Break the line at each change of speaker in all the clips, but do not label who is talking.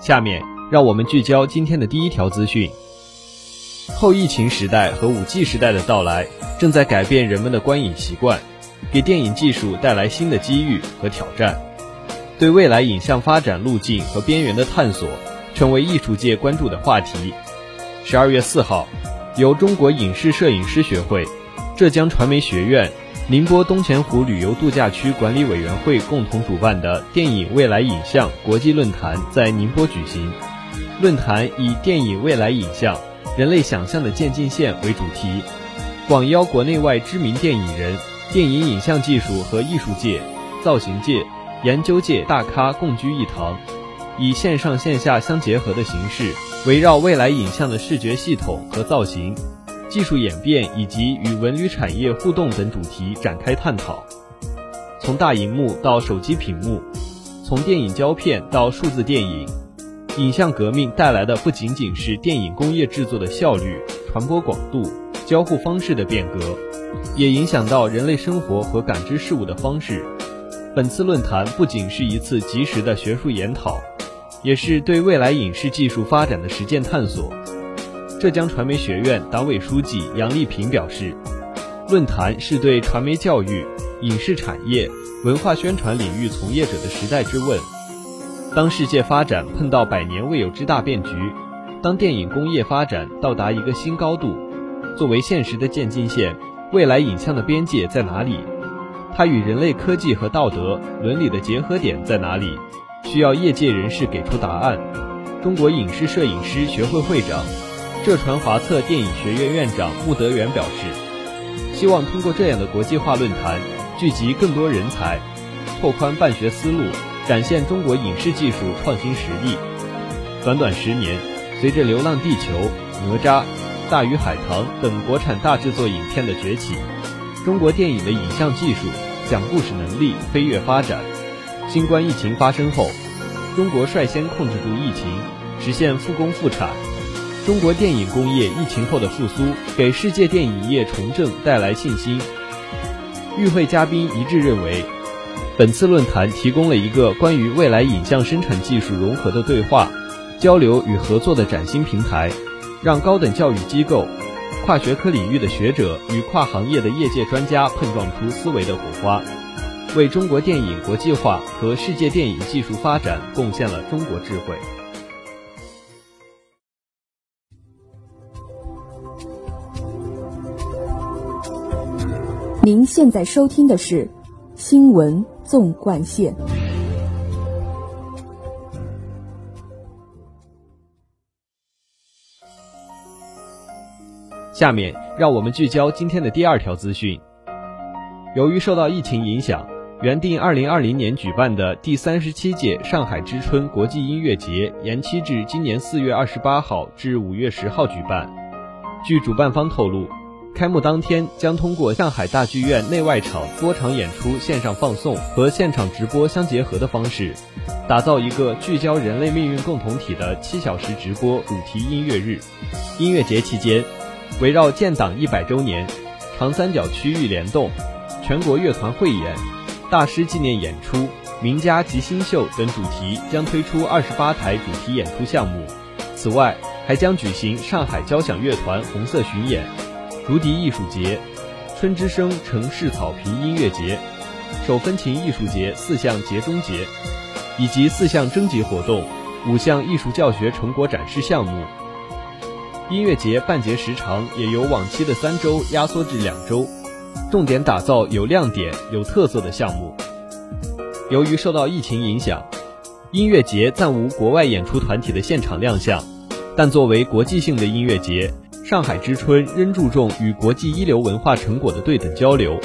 下面让我们聚焦今天的第一条资讯：后疫情时代和五 G 时代的到来，正在改变人们的观影习惯，给电影技术带来新的机遇和挑战。对未来影像发展路径和边缘的探索，成为艺术界关注的话题。十二月四号，由中国影视摄影师学会。浙江传媒学院、宁波东钱湖旅游度假区管理委员会共同主办的电影未来影像国际论坛在宁波举行。论坛以“电影未来影像：人类想象的渐进线”为主题，广邀国内外知名电影人、电影影像技术和艺术界、造型界、研究界大咖共聚一堂，以线上线下相结合的形式，围绕未来影像的视觉系统和造型。技术演变以及与文旅产业互动等主题展开探讨。从大荧幕到手机屏幕，从电影胶片到数字电影，影像革命带来的不仅仅是电影工业制作的效率、传播广度、交互方式的变革，也影响到人类生活和感知事物的方式。本次论坛不仅是一次及时的学术研讨，也是对未来影视技术发展的实践探索。浙江传媒学院党委书记杨丽萍表示，论坛是对传媒教育、影视产业、文化宣传领域从业者的时代之问。当世界发展碰到百年未有之大变局，当电影工业发展到达一个新高度，作为现实的渐进线，未来影像的边界在哪里？它与人类科技和道德伦理的结合点在哪里？需要业界人士给出答案。中国影视摄影师学会会长。浙传华策电影学院院长穆德元表示，希望通过这样的国际化论坛，聚集更多人才，拓宽办学思路，展现中国影视技术创新实力。短短十年，随着《流浪地球》《哪吒》《大鱼海棠》等国产大制作影片的崛起，中国电影的影像技术、讲故事能力飞跃发展。新冠疫情发生后，中国率先控制住疫情，实现复工复产。中国电影工业疫情后的复苏，给世界电影业重振带来信心。与会嘉宾一致认为，本次论坛提供了一个关于未来影像生产技术融合的对话、交流与合作的崭新平台，让高等教育机构、跨学科领域的学者与跨行业的业界专家碰撞出思维的火花，为中国电影国际化和世界电影技术发展贡献了中国智慧。
您现在收听的是《新闻纵贯线》。
下面让我们聚焦今天的第二条资讯。由于受到疫情影响，原定二零二零年举办的第三十七届上海之春国际音乐节延期至今年四月二十八号至五月十号举办。据主办方透露。开幕当天将通过上海大剧院内外场多场演出线上放送和现场直播相结合的方式，打造一个聚焦人类命运共同体的七小时直播主题音乐日。音乐节期间，围绕建党一百周年、长三角区域联动、全国乐团汇演、大师纪念演出、名家及新秀等主题，将推出二十八台主题演出项目。此外，还将举行上海交响乐团红色巡演。竹笛艺术节、春之声城市草坪音乐节、手风琴艺术节四项节中节，以及四项征集活动、五项艺术教学成果展示项目。音乐节办节时长也由往期的三周压缩至两周，重点打造有亮点、有特色的项目。由于受到疫情影响，音乐节暂无国外演出团体的现场亮相，但作为国际性的音乐节。上海之春仍注重与国际一流文化成果的对等交流。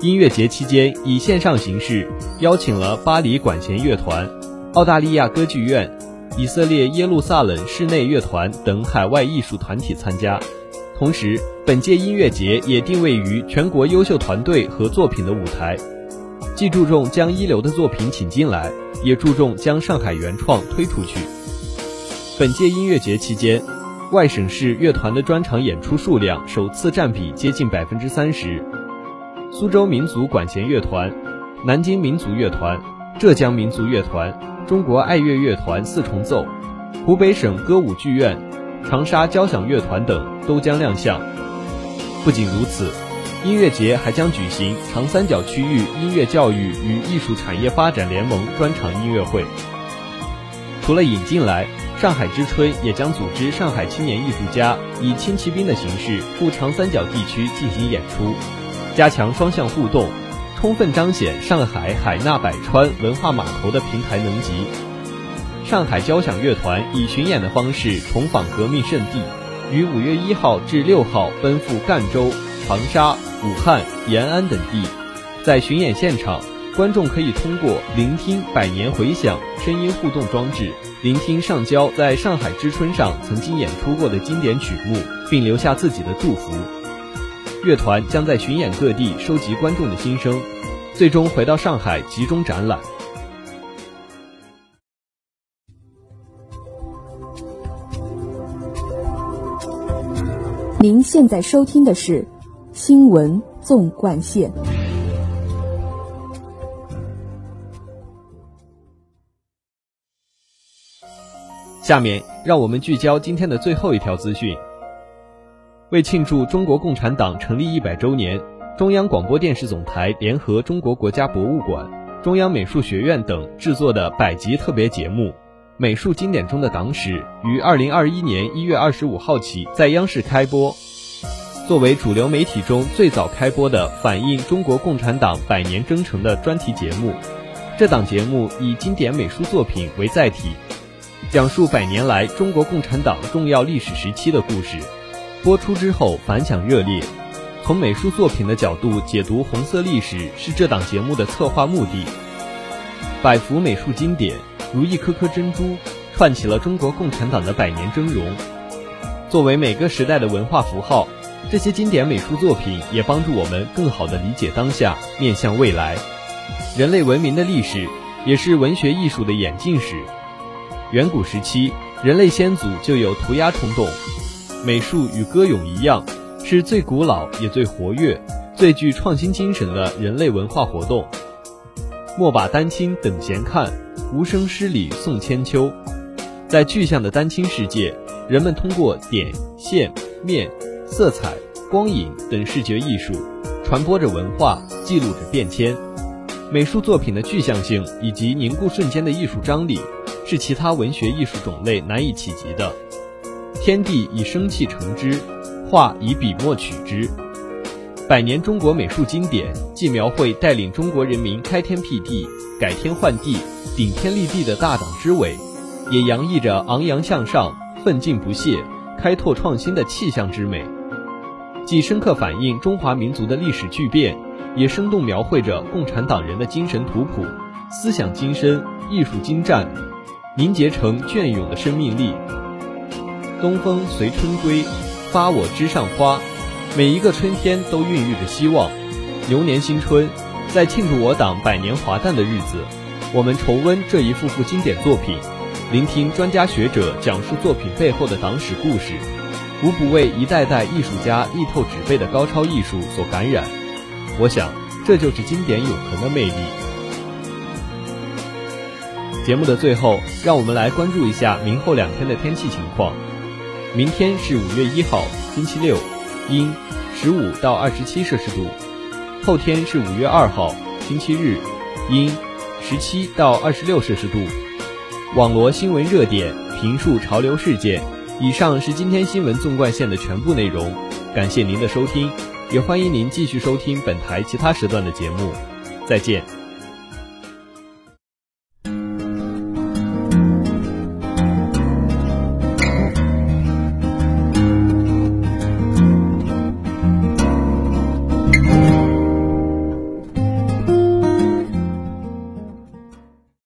音乐节期间以线上形式邀请了巴黎管弦乐团、澳大利亚歌剧院、以色列耶路撒冷室内乐团等海外艺术团体参加。同时，本届音乐节也定位于全国优秀团队和作品的舞台，既注重将一流的作品请进来，也注重将上海原创推出去。本届音乐节期间，外省市乐团的专场演出数量首次占比接近百分之三十，苏州民族管弦乐团、南京民族乐团、浙江民族乐团。中国爱乐乐团四重奏、湖北省歌舞剧院、长沙交响乐团等都将亮相。不仅如此，音乐节还将举行长三角区域音乐教育与艺术产业发展联盟专场音乐会。除了引进来，上海之春也将组织上海青年艺术家以轻骑兵的形式赴长三角地区进行演出，加强双向互动。充分彰显上海海纳百川文化码头的平台能级。上海交响乐团以巡演的方式重访革命圣地，于五月一号至六号奔赴赣州、长沙、武汉、延安等地。在巡演现场，观众可以通过聆听百年回响声音互动装置，聆听上交在上海之春上曾经演出过的经典曲目，并留下自己的祝福。乐团将在巡演各地收集观众的心声，最终回到上海集中展览。
您现在收听的是《新闻纵贯线》。
下面让我们聚焦今天的最后一条资讯。为庆祝中国共产党成立一百周年，中央广播电视总台联合中国国家博物馆、中央美术学院等制作的百集特别节目《美术经典中的党史》于二零二一年一月二十五号起在央视开播。作为主流媒体中最早开播的反映中国共产党百年征程的专题节目，这档节目以经典美术作品为载体，讲述百年来中国共产党重要历史时期的故事。播出之后反响热烈，从美术作品的角度解读红色历史是这档节目的策划目的。百幅美术经典如一颗颗珍珠，串起了中国共产党的百年峥嵘。作为每个时代的文化符号，这些经典美术作品也帮助我们更好地理解当下，面向未来。人类文明的历史也是文学艺术的演进史。远古时期，人类先祖就有涂鸦冲动。美术与歌咏一样，是最古老也最活跃、最具创新精神的人类文化活动。莫把丹青等闲看，无声诗里送千秋。在具象的丹青世界，人们通过点、线、面、色彩、光影等视觉艺术，传播着文化，记录着变迁。美术作品的具象性以及凝固瞬间的艺术张力，是其他文学艺术种类难以企及的。天地以生气成之，画以笔墨取之。百年中国美术经典，既描绘带领中国人民开天辟地、改天换地、顶天立地的大党之伟，也洋溢着昂扬向上、奋进不懈、开拓创新的气象之美。既深刻反映中华民族的历史巨变，也生动描绘着共产党人的精神图谱、思想精深、艺术精湛，凝结成隽永的生命力。东风随春归，发我枝上花。每一个春天都孕育着希望。牛年新春，在庆祝我党百年华诞的日子，我们重温这一幅幅经典作品，聆听专家学者讲述作品背后的党史故事，无不为一代代艺术家力透纸背的高超艺术所感染。我想，这就是经典永恒的魅力。节目的最后，让我们来关注一下明后两天的天气情况。明天是五月一号，星期六，阴，十五到二十七摄氏度。后天是五月二号，星期日，阴，十七到二十六摄氏度。网罗新闻热点，评述潮流事件。以上是今天新闻纵贯线的全部内容，感谢您的收听，也欢迎您继续收听本台其他时段的节目。再见。